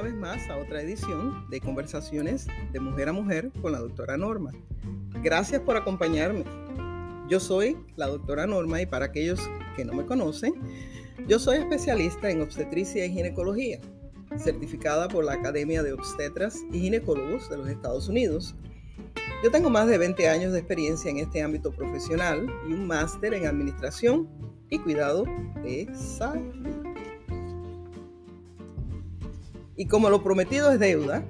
una vez más a otra edición de Conversaciones de Mujer a Mujer con la doctora Norma. Gracias por acompañarme. Yo soy la doctora Norma y para aquellos que no me conocen, yo soy especialista en obstetricia y ginecología, certificada por la Academia de Obstetras y Ginecólogos de los Estados Unidos. Yo tengo más de 20 años de experiencia en este ámbito profesional y un máster en administración y cuidado de salud. Y como lo prometido es deuda,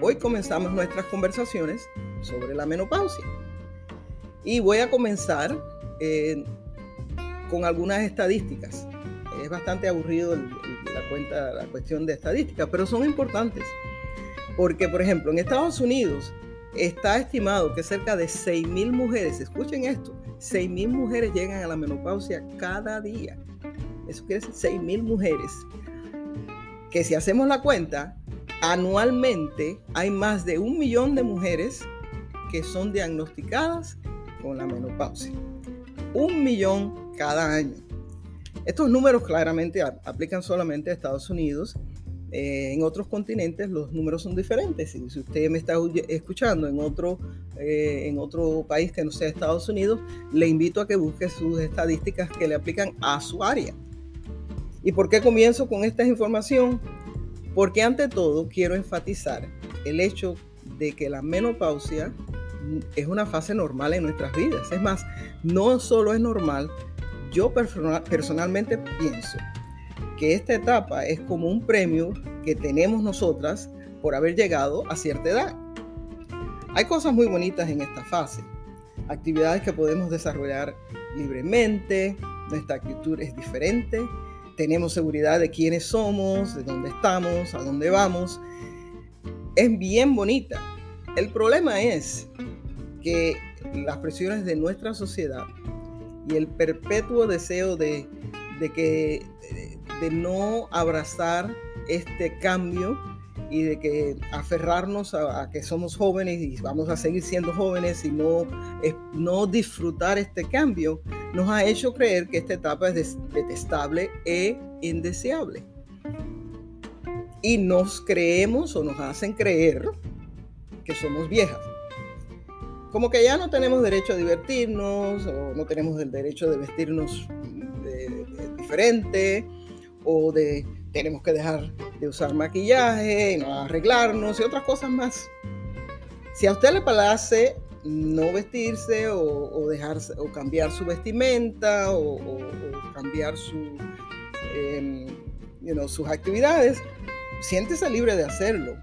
hoy comenzamos nuestras conversaciones sobre la menopausia. Y voy a comenzar eh, con algunas estadísticas. Es bastante aburrido la, cuenta, la cuestión de estadísticas, pero son importantes. Porque, por ejemplo, en Estados Unidos está estimado que cerca de 6.000 mujeres, escuchen esto, 6.000 mujeres llegan a la menopausia cada día. Eso quiere decir 6.000 mujeres que si hacemos la cuenta, anualmente hay más de un millón de mujeres que son diagnosticadas con la menopausia. Un millón cada año. Estos números claramente aplican solamente a Estados Unidos. Eh, en otros continentes los números son diferentes. Si, usted me está escuchando en otro, eh, en otro país que no sea Estados Unidos, le invito a que busque sus estadísticas que le aplican a su área. ¿Y por qué comienzo con esta información? Porque ante todo quiero enfatizar el hecho de que la menopausia es una fase normal en nuestras vidas. Es más, no solo es normal, yo personalmente pienso que esta etapa es como un premio que tenemos nosotras por haber llegado a cierta edad. Hay cosas muy bonitas en esta fase, actividades que podemos desarrollar libremente, nuestra actitud es diferente tenemos seguridad de quiénes somos, de dónde estamos, a dónde vamos. Es bien bonita. El problema es que las presiones de nuestra sociedad y el perpetuo deseo de, que, de no abrazar este cambio y de que aferrarnos a, que somos jóvenes y vamos a seguir siendo jóvenes y no, no disfrutar este cambio, nos ha hecho creer que esta etapa es detestable e indeseable. Y nos creemos o nos hacen creer que somos viejas. Como que ya no tenemos derecho a divertirnos o no tenemos el derecho de vestirnos diferente o de tenemos que dejar de usar maquillaje, y no arreglarnos y otras cosas más. Si a usted le place no vestirse o, dejarse o cambiar su vestimenta o, cambiar su, em, sus actividades, siéntese libre de hacerlo,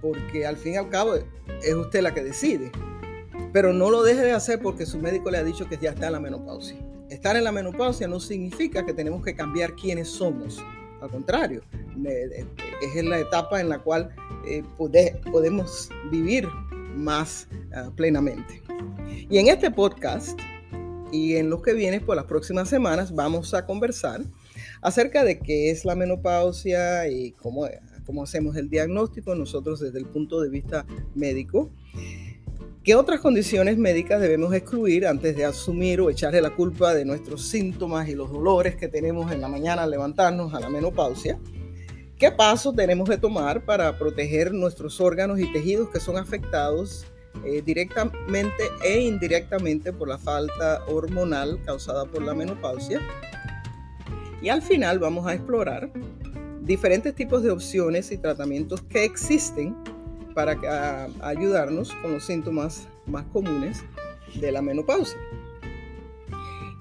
porque al fin y al cabo es usted la que decide. Pero no lo deje de hacer porque su médico le ha dicho que ya está en la menopausia. Estar en la menopausia no significa que tenemos que cambiar quiénes somos. Al contrario, es la etapa en la cual eh, podemos vivir más ah, plenamente. Y en este podcast y en los que vienen por las próximas semanas vamos a conversar acerca de qué es la menopausia y cómo, cómo hacemos el diagnóstico nosotros desde el punto de vista médico. ¿Qué otras condiciones médicas debemos excluir antes de asumir o echarle la culpa de nuestros síntomas y los dolores que tenemos en la mañana al levantarnos a la menopausia? ¿Qué pasos tenemos que tomar para proteger nuestros órganos y tejidos que son afectados eh, directamente e indirectamente por la falta hormonal causada por la menopausia? Y al final vamos a explorar diferentes tipos de opciones y tratamientos que existen para ayudarnos con los síntomas más comunes de la menopausia.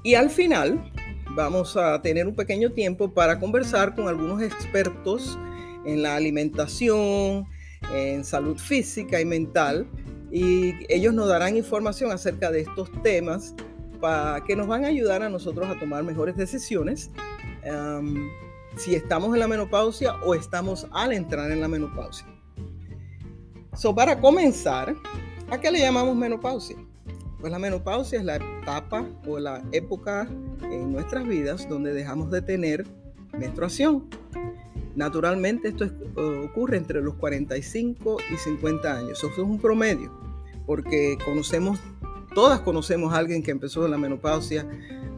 Y al final vamos a tener un pequeño tiempo para conversar con algunos expertos en la alimentación, en salud física y mental, y ellos nos darán información acerca de estos temas para que nos van a ayudar a nosotros a tomar mejores decisiones um, si estamos en la menopausia o estamos al entrar en la menopausia. So, para comenzar, ¿a qué le llamamos menopausia? Pues la menopausia es la etapa o la época en nuestras vidas donde dejamos de tener menstruación. Naturalmente esto ocurre entre los 45 y 50 años. Eso es un promedio, porque conocemos, todas conocemos a alguien que empezó la menopausia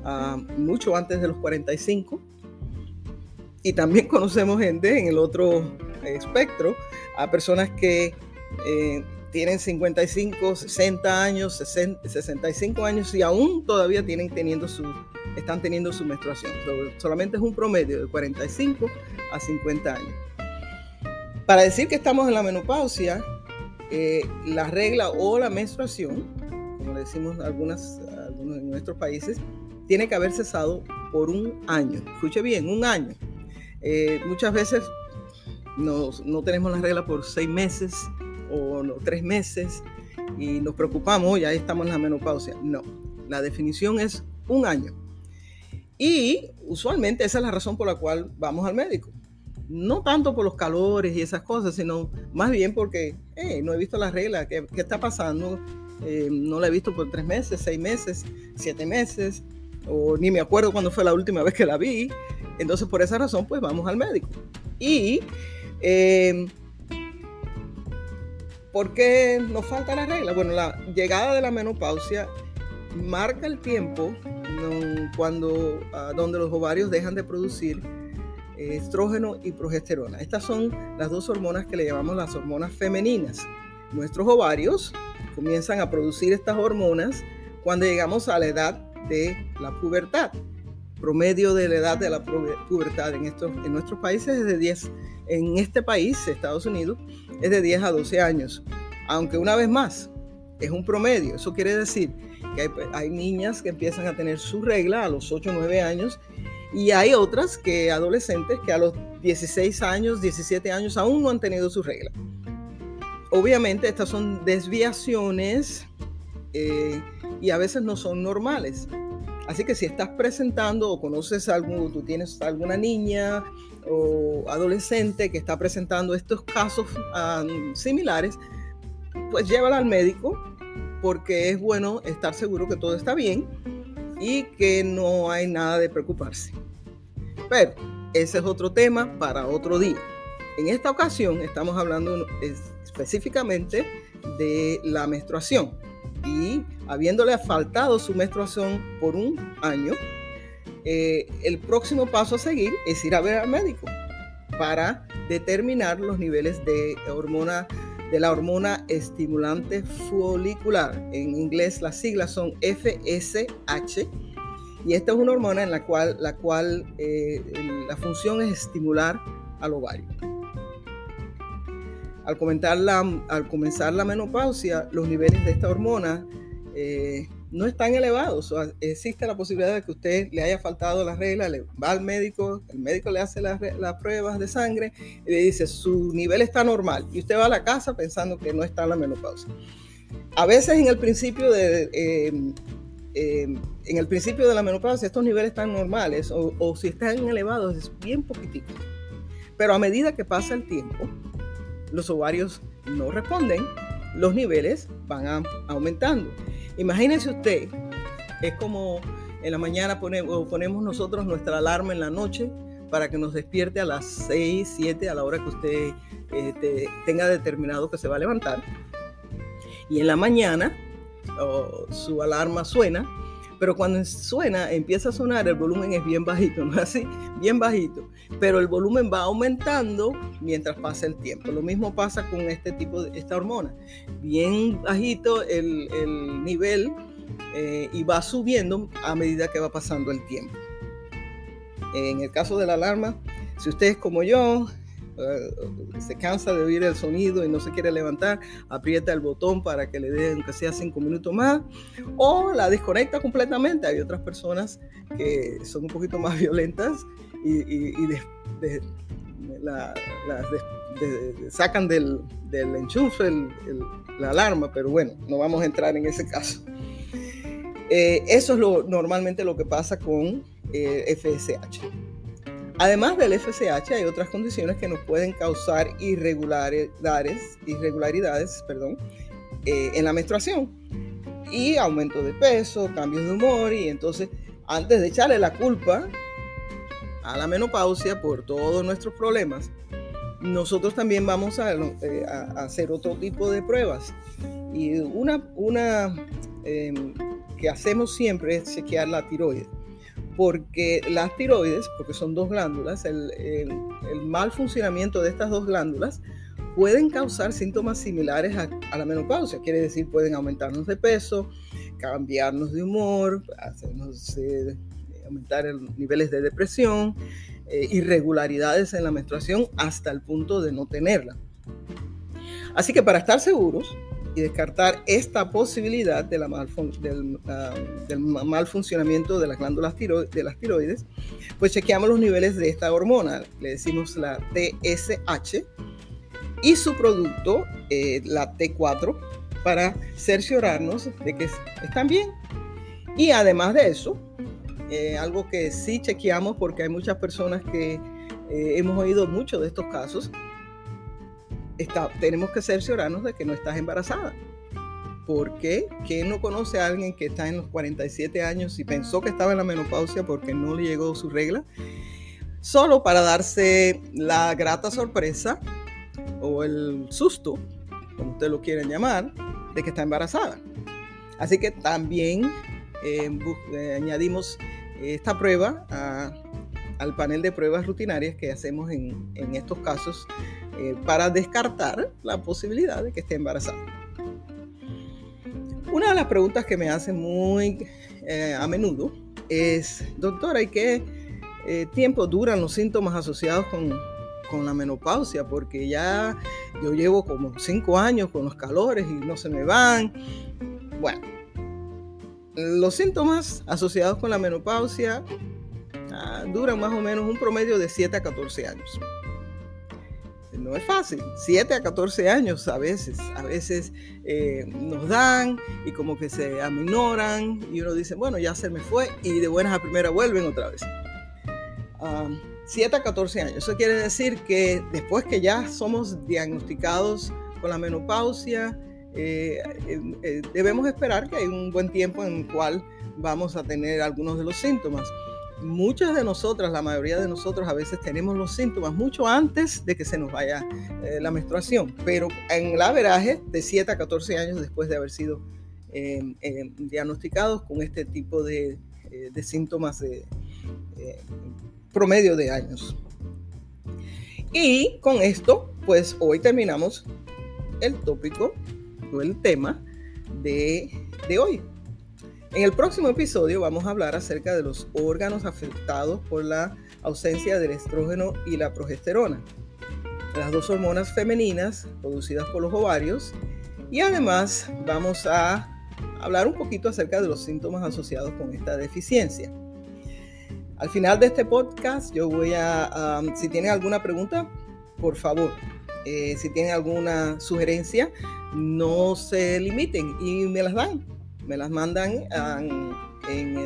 ah, mucho antes de los 45. Y también conocemos gente en el otro espectro a personas que eh, tienen 55, 60 años, 65 años y aún todavía tienen teniendo su, están teniendo su menstruación. solamente es un promedio de 45 a 50 años. Para decir que estamos en la menopausia, eh, la regla o la menstruación, como le decimos algunas, algunos en nuestros países, tiene que haber cesado por un año. Escuche bien, un año. Eh, muchas veces no tenemos la regla por seis meses o tres meses y nos preocupamos, ya estamos en la menopausia. No, la definición es un año. Y usualmente esa es la razón por la cual vamos al médico. No tanto por los calores y esas cosas, sino más bien porque no he visto la regla, ¿qué, qué está pasando? Eh, no la he visto por tres meses, seis meses, siete meses, o ni me acuerdo cuándo fue la última vez que la vi. Entonces, por esa razón, pues vamos al médico. Y eh, ¿por qué nos falta la regla? Bueno, la llegada de la menopausia marca el tiempo cuando ah, donde los ovarios dejan de producir estrógeno y progesterona. Estas son las dos hormonas que le llamamos las hormonas femeninas. Nuestros ovarios comienzan a producir estas hormonas cuando llegamos a la edad de la pubertad. Promedio de la edad de la pubertad en, estos, en nuestros países es de 10. En este país, Estados Unidos, es de 10 a 12 años. Aunque una vez más, es un promedio. Eso quiere decir que hay, niñas que empiezan a tener su regla a los 8 o 9 años y hay otras que adolescentes que a los 16 años, 17 años aún no han tenido su regla. Obviamente estas son desviaciones eh, y a veces no son normales. Así que si estás presentando o conoces algún, tú tienes alguna niña o adolescente que está presentando estos casos similares, pues llévala al médico porque es bueno estar seguro que todo está bien y que no hay nada de preocuparse. Pero ese es otro tema para otro día. En esta ocasión estamos hablando específicamente de la menstruación y habiéndole faltado su menstruación por un año, eh, el próximo paso a seguir es ir a ver al médico para determinar los niveles de hormona de la hormona estimulante folicular. En inglés las siglas son FSH y esta es una hormona en la cual, la, cual eh, la función es estimular al ovario. Al, al comenzar la menopausia, los niveles de esta hormona eh, no están elevados. existe la posibilidad de que usted le haya faltado la regla, le va al médico, el médico le hace las, pruebas de sangre y le dice su nivel está normal. Y usted va a la casa pensando que no está en la menopausia. A veces en el principio de, em, em, en el principio de la menopausia estos niveles están normales o, o si están elevados es bien poquitito. Pero a medida que pasa el tiempo, los ovarios no responden, los niveles van aumentando. Imagínese usted, es como en la mañana ponemos, nosotros nuestra alarma en la noche para que nos despierte a las 6, 7, a la hora que usted este, tenga determinado que se va a levantar. Y en la mañana su alarma suena pero cuando suena, empieza a sonar, el volumen es bien bajito, ¿no es así? Bien bajito, pero el volumen va aumentando mientras pasa el tiempo. Lo mismo pasa con este tipo de esta hormona. Bien bajito el, nivel eh, y va subiendo a medida que va pasando el tiempo. En el caso de la alarma, si usted es como yo, eh, se cansa de oír el sonido y no se quiere levantar, aprieta el botón para que le dé aunque sea cinco minutos más, o la desconecta completamente. Hay otras personas que son un poquito más violentas y, la, sacan del, enchufe la alarma, pero bueno, no vamos a entrar en ese caso. Eh, eso es lo, normalmente lo que pasa con eh, FSH. Además del FSH, hay otras condiciones que nos pueden causar irregularidades, irregularidades perdón, eh, en la menstruación. Y aumento de peso, cambios de humor. Y entonces, antes de echarle la culpa a la menopausia por todos nuestros problemas, nosotros también vamos a, eh, hacer otro tipo de pruebas. Y una, una em, que hacemos siempre es chequear la tiroides porque las tiroides, porque son dos glándulas, el, mal funcionamiento de estas dos glándulas pueden causar síntomas similares a, la menopausia, quiere decir pueden aumentarnos de peso, cambiarnos de humor, hacernos eh, aumentar niveles de depresión, eh, irregularidades en la menstruación hasta el punto de no tenerla. Así que para estar seguros y descartar esta posibilidad del, ah, mal funcionamiento de las glándulas de las tiroides, pues chequeamos los niveles de esta hormona, le decimos la TSH, y su producto, eh, la T4, para cerciorarnos de que están bien. Y además de eso, eh, algo que sí chequeamos porque hay muchas personas que eh, hemos oído mucho de estos casos, tenemos que cerciorarnos de que no estás embarazada. Porque ¿quién no conoce a alguien que está en los 47 años y pensó que estaba en la menopausia porque no le llegó su regla? Solo para darse la grata sorpresa o el susto, como ustedes lo quieren llamar, de que está embarazada. Así que también eh, añadimos esta prueba al panel de pruebas rutinarias que hacemos en, estos casos eh, para descartar la posibilidad de que esté embarazada. Una de las preguntas que me hacen muy eh, a menudo es, doctora, ¿y qué eh, tiempo duran los síntomas asociados con, con la menopausia? Porque ya yo llevo como cinco años con los calores y no se me van. Bueno, los síntomas asociados con la menopausia ah, duran más o menos un promedio de 7 a 14 años. No es fácil, 7 a 14 años a veces, a veces eh, nos dan y como que se aminoran y uno dice, bueno, ya se me fue y de buenas a primera vuelven otra vez. 7 a 14 años, eso quiere decir que después que ya somos diagnosticados con la menopausia, eh, eh, debemos esperar que hay un buen tiempo en el cual vamos a tener algunos de los síntomas. Muchas de nosotras, la mayoría de nosotros a veces tenemos los síntomas mucho antes de que se nos vaya eh, la menstruación, pero en el averaje de 7 a 14 años después de haber sido diagnosticados con este tipo de, de síntomas de promedio de años. Y con esto, pues hoy terminamos el tópico el tema de, hoy. En el próximo episodio vamos a hablar acerca de los órganos afectados por la ausencia del estrógeno y la progesterona, las dos hormonas femeninas producidas por los ovarios, y además vamos a hablar un poquito acerca de los síntomas asociados con esta deficiencia. Al final de este podcast yo voy a, si tienen alguna pregunta, por favor, eh, si tienen alguna sugerencia, no se limiten y me las dan. Me las mandan en,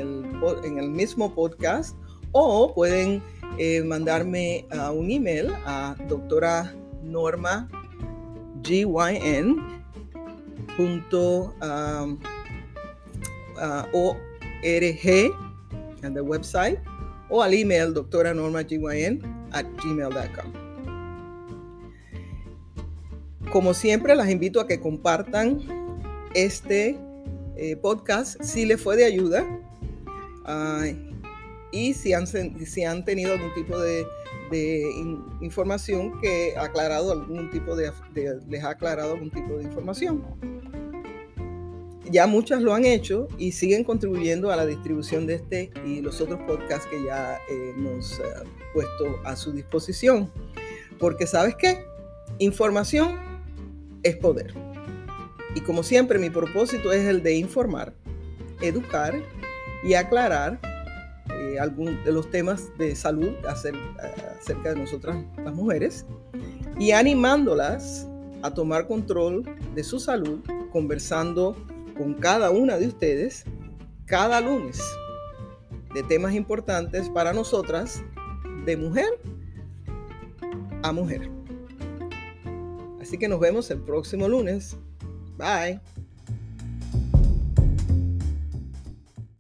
el, mismo podcast o pueden eh, mandarme un email a doctora norma gyn punto org en the website o al email doctora norma gyn at gmail.com. Como siempre, las invito a que compartan este eh, podcast si les fue de ayuda y si han, si han tenido algún tipo de, información que ha aclarado algún tipo de, les ha aclarado algún tipo de información. Ya muchas lo han hecho y siguen contribuyendo a la distribución de este y los otros podcasts que ya hemos eh, puesto a su disposición. Porque sabes qué? Información es poder. Y como siempre, mi propósito es el de informar, educar y aclarar eh, de los temas de salud acerca de nosotras las mujeres y animándolas a tomar control de su salud, conversando con cada una de ustedes cada lunes de temas importantes para nosotras de mujer a mujer. Así que nos vemos el próximo lunes. Bye.